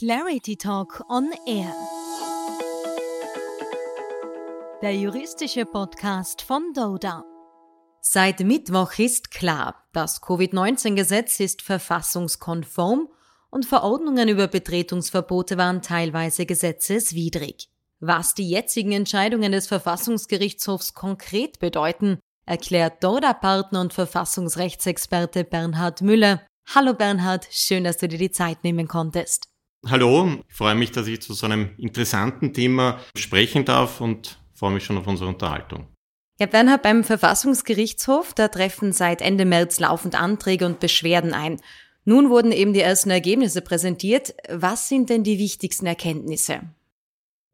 Clarity Talk on Air. Der juristische Podcast von Doda. Seit Mittwoch ist klar, das Covid-19-Gesetz ist verfassungskonform und Verordnungen über Betretungsverbote waren teilweise gesetzeswidrig. Was die jetzigen Entscheidungen des Verfassungsgerichtshofs konkret bedeuten, erklärt Doda-Partner und Verfassungsrechtsexperte Bernhard Müller. Hallo Bernhard, schön, dass du dir die Zeit nehmen konntest. Hallo, ich freue mich, dass ich zu so einem interessanten Thema sprechen darf und freue mich schon auf unsere Unterhaltung. Ja, Bernhard, beim Verfassungsgerichtshof, da treffen seit Ende März laufend Anträge und Beschwerden ein. Nun wurden eben die ersten Ergebnisse präsentiert. Was sind denn die wichtigsten Erkenntnisse?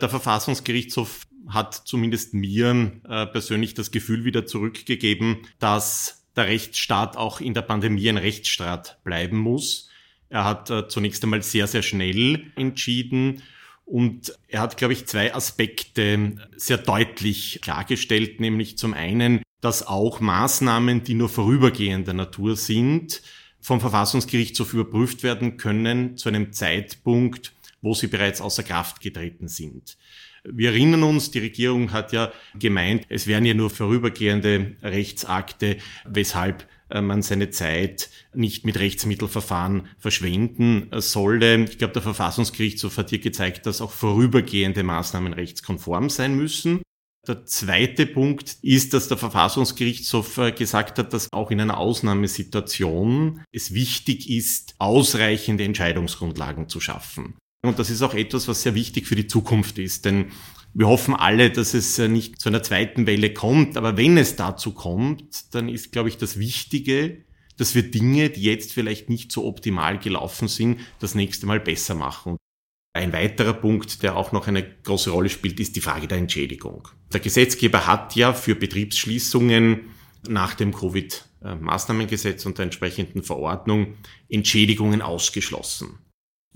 Der Verfassungsgerichtshof hat zumindest mir äh, persönlich das Gefühl wieder zurückgegeben, dass der Rechtsstaat auch in der Pandemie ein Rechtsstaat bleiben muss. Er hat äh, zunächst einmal sehr, sehr schnell entschieden und er hat, glaube ich, zwei Aspekte sehr deutlich klargestellt, nämlich zum einen, dass auch Maßnahmen, die nur vorübergehender Natur sind, vom Verfassungsgerichtshof überprüft werden können zu einem Zeitpunkt, wo sie bereits außer Kraft getreten sind. Wir erinnern uns, die Regierung hat ja gemeint, es wären ja nur vorübergehende Rechtsakte, weshalb man seine Zeit nicht mit Rechtsmittelverfahren verschwenden solle. Ich glaube, der Verfassungsgerichtshof hat hier gezeigt, dass auch vorübergehende Maßnahmen rechtskonform sein müssen. Der zweite Punkt ist, dass der Verfassungsgerichtshof äh, gesagt hat, dass auch in einer Ausnahmesituation es wichtig ist, ausreichende Entscheidungsgrundlagen zu schaffen. Und das ist auch etwas, was sehr wichtig für die Zukunft ist, denn wir hoffen alle, dass es äh, nicht zu einer zweiten Welle kommt, aber wenn es dazu kommt, dann ist, glaube ich, das Wichtige, dass wir Dinge, die jetzt vielleicht nicht so optimal gelaufen sind, das nächste Mal besser machen. Ein weiterer Punkt, der auch noch eine große Rolle spielt, ist die Frage der Entschädigung. Der Gesetzgeber hat ja für Betriebsschließungen nach dem Covid-Maßnahmengesetz und der entsprechenden Verordnung Entschädigungen ausgeschlossen.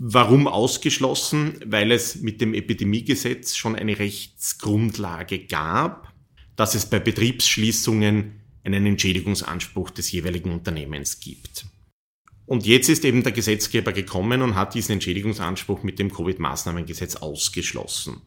Warum ausgeschlossen? Weil es mit dem Epidemiegesetz schon eine Rechtsgrundlage gab, dass es bei Betriebsschließungen einen Entschädigungsanspruch des jeweiligen Unternehmens gibt. Und jetzt ist eben der Gesetzgeber gekommen und hat diesen Entschädigungsanspruch mit dem Covid-Maßnahmengesetz ausgeschlossen.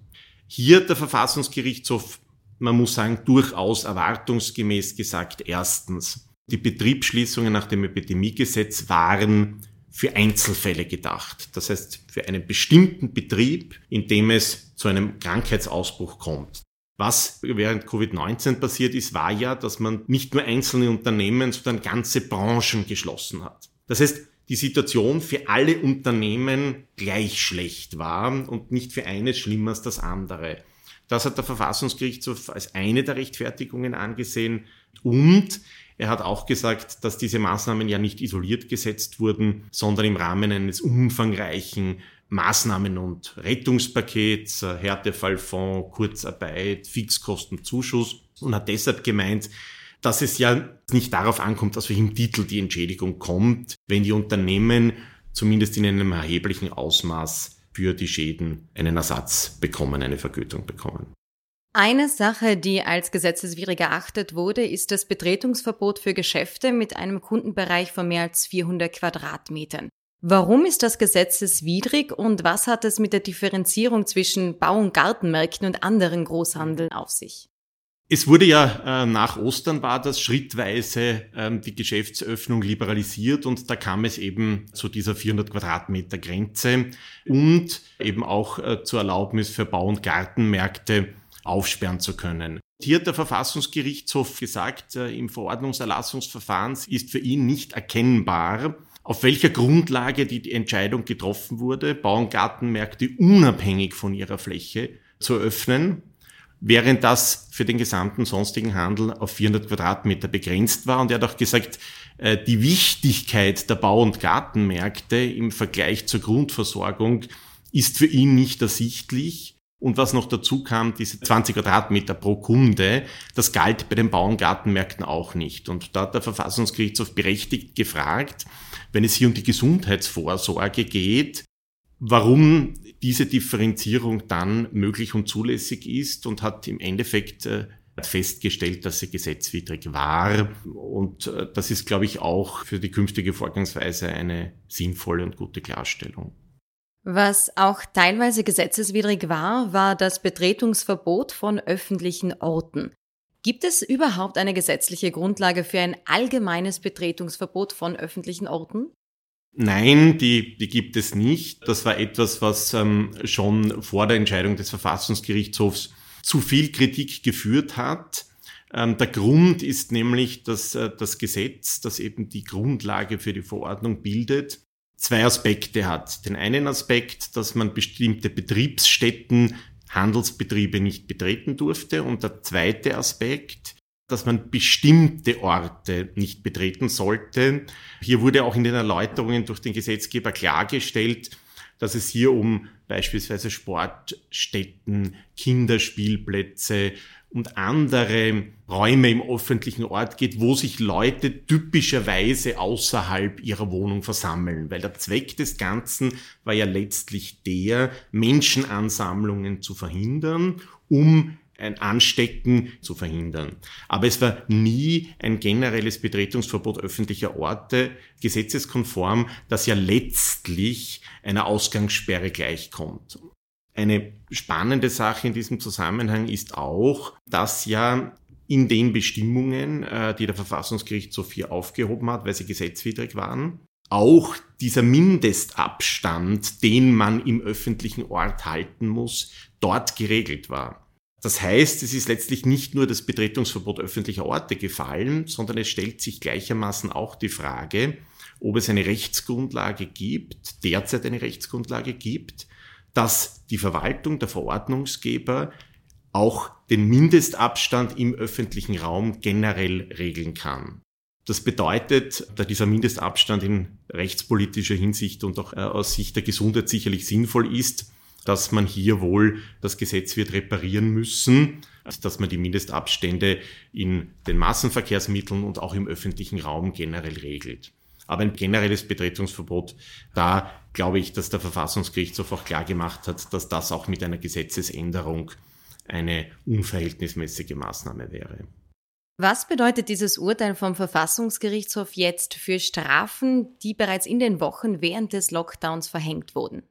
Hier der Verfassungsgerichtshof, man muss sagen, durchaus erwartungsgemäß gesagt, erstens, die Betriebsschließungen nach dem Epidemiegesetz waren für Einzelfälle gedacht. Das heißt, für einen bestimmten Betrieb, in dem es zu einem Krankheitsausbruch kommt. Was während Covid-19 passiert ist, war ja, dass man nicht nur einzelne Unternehmen, sondern ganze Branchen geschlossen hat. Das heißt, die Situation für alle Unternehmen gleich schlecht war und nicht für eines schlimmer als das andere. Das hat der Verfassungsgerichtshof als eine der Rechtfertigungen angesehen und er hat auch gesagt, dass diese Maßnahmen ja nicht isoliert gesetzt wurden, sondern im Rahmen eines umfangreichen Maßnahmen- und Rettungspakets, äh, Härtefallfonds, Kurzarbeit, Fixkostenzuschuss und hat deshalb gemeint, dass es ja nicht darauf ankommt, aus welchem Titel die Entschädigung kommt, wenn die Unternehmen zumindest in einem erheblichen Ausmaß für die Schäden einen Ersatz bekommen, eine Vergütung bekommen. Eine Sache, die als gesetzeswidrig erachtet wurde, ist das Betretungsverbot für Geschäfte mit einem Kundenbereich von mehr als 400 Quadratmetern. Warum ist das gesetzeswidrig und was hat es mit der Differenzierung zwischen Bau- und Gartenmärkten und anderen Großhandeln auf sich? Es wurde ja äh, nach Ostern war das schrittweise ähm, die Geschäftsöffnung liberalisiert und da kam es eben zu dieser 400 Quadratmeter Grenze und eben auch äh, zur Erlaubnis für Bau- und Gartenmärkte aufsperren zu können. Hier hat der Verfassungsgerichtshof gesagt, äh, im Verordnungserlassungsverfahren ist für ihn nicht erkennbar, auf welcher Grundlage die Entscheidung getroffen wurde, Bau- und Gartenmärkte unabhängig von ihrer Fläche zu öffnen, während das für den gesamten sonstigen Handel auf 400 Quadratmeter begrenzt war. Und er hat auch gesagt, äh, die Wichtigkeit der Bau- und Gartenmärkte im Vergleich zur Grundversorgung ist für ihn nicht ersichtlich. Und was noch dazu kam, diese 20 Quadratmeter pro Kunde, das galt bei den Bauerngartenmärkten auch nicht. Und da hat der Verfassungsgerichtshof berechtigt gefragt, wenn es hier um die Gesundheitsvorsorge geht, warum diese Differenzierung dann möglich und zulässig ist und hat im Endeffekt äh, festgestellt, dass sie gesetzwidrig war. Und äh, das ist, glaube ich, auch für die künftige Vorgangsweise eine sinnvolle und gute Klarstellung. Was auch teilweise gesetzeswidrig war, war das Betretungsverbot von öffentlichen Orten. Gibt es überhaupt eine gesetzliche Grundlage für ein allgemeines Betretungsverbot von öffentlichen Orten? Nein, die, die gibt es nicht. Das war etwas, was ähm, schon vor der Entscheidung des Verfassungsgerichtshofs zu viel Kritik geführt hat. Ähm, der Grund ist nämlich, dass äh, das Gesetz, das eben die Grundlage für die Verordnung bildet, zwei Aspekte hat. Den einen Aspekt, dass man bestimmte Betriebsstätten, Handelsbetriebe nicht betreten durfte und der zweite Aspekt, dass man bestimmte Orte nicht betreten sollte. Hier wurde auch in den Erläuterungen durch den Gesetzgeber klargestellt, dass es hier um beispielsweise Sportstätten, Kinderspielplätze, und andere Räume im öffentlichen Ort geht, wo sich Leute typischerweise außerhalb ihrer Wohnung versammeln. Weil der Zweck des Ganzen war ja letztlich der, Menschenansammlungen zu verhindern, um ein Anstecken zu verhindern. Aber es war nie ein generelles Betretungsverbot öffentlicher Orte gesetzeskonform, das ja letztlich einer Ausgangssperre gleichkommt. Eine spannende Sache in diesem Zusammenhang ist auch, dass ja in den Bestimmungen, äh, die der Verfassungsgerichtshof hier aufgehoben hat, weil sie gesetzwidrig waren, auch dieser Mindestabstand, den man im öffentlichen Ort halten muss, dort geregelt war. Das heißt, es ist letztlich nicht nur das Betretungsverbot öffentlicher Orte gefallen, sondern es stellt sich gleichermaßen auch die Frage, ob es eine Rechtsgrundlage gibt, derzeit eine Rechtsgrundlage gibt, dass die Verwaltung, der Verordnungsgeber auch den Mindestabstand im öffentlichen Raum generell regeln kann. Das bedeutet, da dieser Mindestabstand in rechtspolitischer Hinsicht und auch äh, aus Sicht der Gesundheit sicherlich sinnvoll ist, dass man hier wohl das Gesetz wird reparieren müssen, dass man die Mindestabstände in den Massenverkehrsmitteln und auch im öffentlichen Raum generell regelt. Aber ein generelles Betretungsverbot, da glaube ich, dass der Verfassungsgerichtshof auch klar gemacht hat, dass das auch mit einer Gesetzesänderung eine unverhältnismäßige Maßnahme wäre. Was bedeutet dieses Urteil vom Verfassungsgerichtshof jetzt für Strafen, die bereits in den Wochen während des Lockdowns verhängt wurden?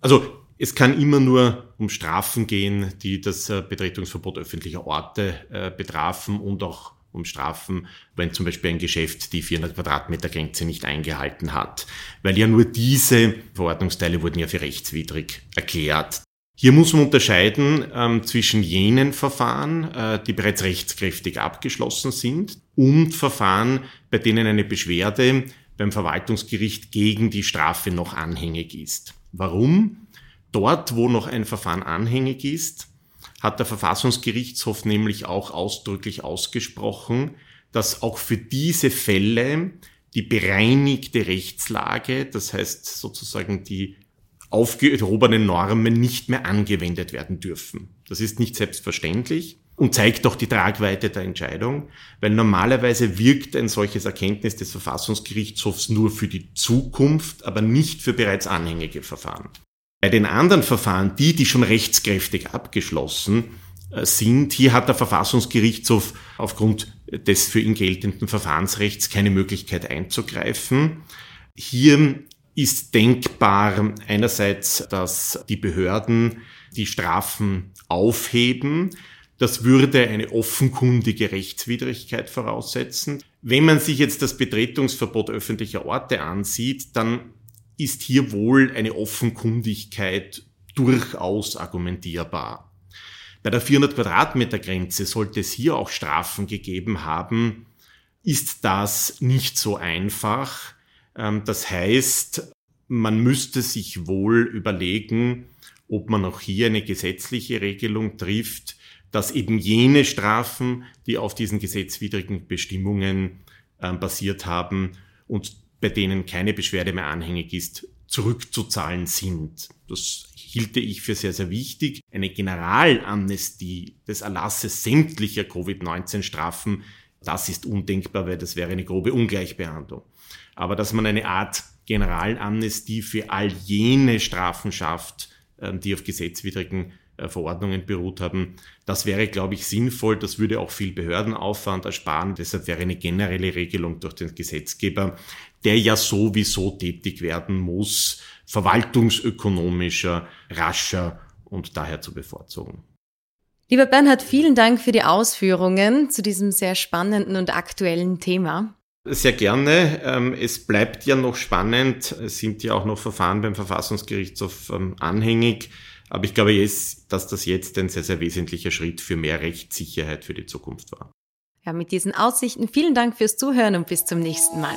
Also es kann immer nur um Strafen gehen, die das äh, Betretungsverbot öffentlicher Orte äh, betrafen und auch um Strafen, wenn zum Beispiel ein Geschäft die 400 Quadratmeter Grenze nicht eingehalten hat. Weil ja nur diese Verordnungsteile wurden ja für rechtswidrig erklärt. Hier muss man unterscheiden ähm, zwischen jenen Verfahren, äh, die bereits rechtskräftig abgeschlossen sind, und Verfahren, bei denen eine Beschwerde beim Verwaltungsgericht gegen die Strafe noch anhängig ist. Warum? Dort, wo noch ein Verfahren anhängig ist, hat der Verfassungsgerichtshof nämlich auch ausdrücklich ausgesprochen, dass auch für diese Fälle die bereinigte Rechtslage, das heißt sozusagen die aufgehobenen Normen nicht mehr angewendet werden dürfen. Das ist nicht selbstverständlich und zeigt auch die Tragweite der Entscheidung, weil normalerweise wirkt ein solches Erkenntnis des Verfassungsgerichtshofs nur für die Zukunft, aber nicht für bereits anhängige Verfahren. Bei den anderen Verfahren, die, die schon rechtskräftig abgeschlossen äh, sind, hier hat der Verfassungsgerichtshof aufgrund des für ihn geltenden Verfahrensrechts keine Möglichkeit einzugreifen. Hier ist denkbar einerseits, dass die Behörden die Strafen aufheben. Das würde eine offenkundige Rechtswidrigkeit voraussetzen. Wenn man sich jetzt das Betretungsverbot öffentlicher Orte ansieht, dann ist hier wohl eine Offenkundigkeit durchaus argumentierbar. Bei der 400 Quadratmeter Grenze sollte es hier auch Strafen gegeben haben, ist das nicht so einfach. Ähm, das heißt, man müsste sich wohl überlegen, ob man auch hier eine gesetzliche Regelung trifft, dass eben jene Strafen, die auf diesen gesetzwidrigen Bestimmungen ähm, basiert haben und bei denen keine Beschwerde mehr anhängig ist, zurückzuzahlen sind. Das hielte ich für sehr, sehr wichtig. Eine Generalamnestie des Erlasses sämtlicher Covid-19-Strafen, das ist undenkbar, weil das wäre eine grobe Ungleichbehandlung. Aber dass man eine Art Generalamnestie für all jene Strafen schafft, ähm, die auf gesetzwidrigen äh, Verordnungen beruht haben. Das wäre, glaube ich, sinnvoll. Das würde auch viel Behördenaufwand ersparen. Deshalb wäre eine generelle Regelung durch den Gesetzgeber, der ja sowieso tätig werden muss, verwaltungsökonomischer, rascher und daher zu bevorzugen. Lieber Bernhard, vielen Dank für die Ausführungen zu diesem sehr spannenden und aktuellen Thema. Sehr gerne. Ähm, es bleibt ja noch spannend. Es sind ja auch noch Verfahren beim Verfassungsgerichtshof ähm, anhängig. Aber ich glaube jetzt, dass das jetzt ein sehr, sehr wesentlicher Schritt für mehr Rechtssicherheit für die Zukunft war. Ja, mit diesen Aussichten vielen Dank fürs Zuhören und bis zum nächsten Mal.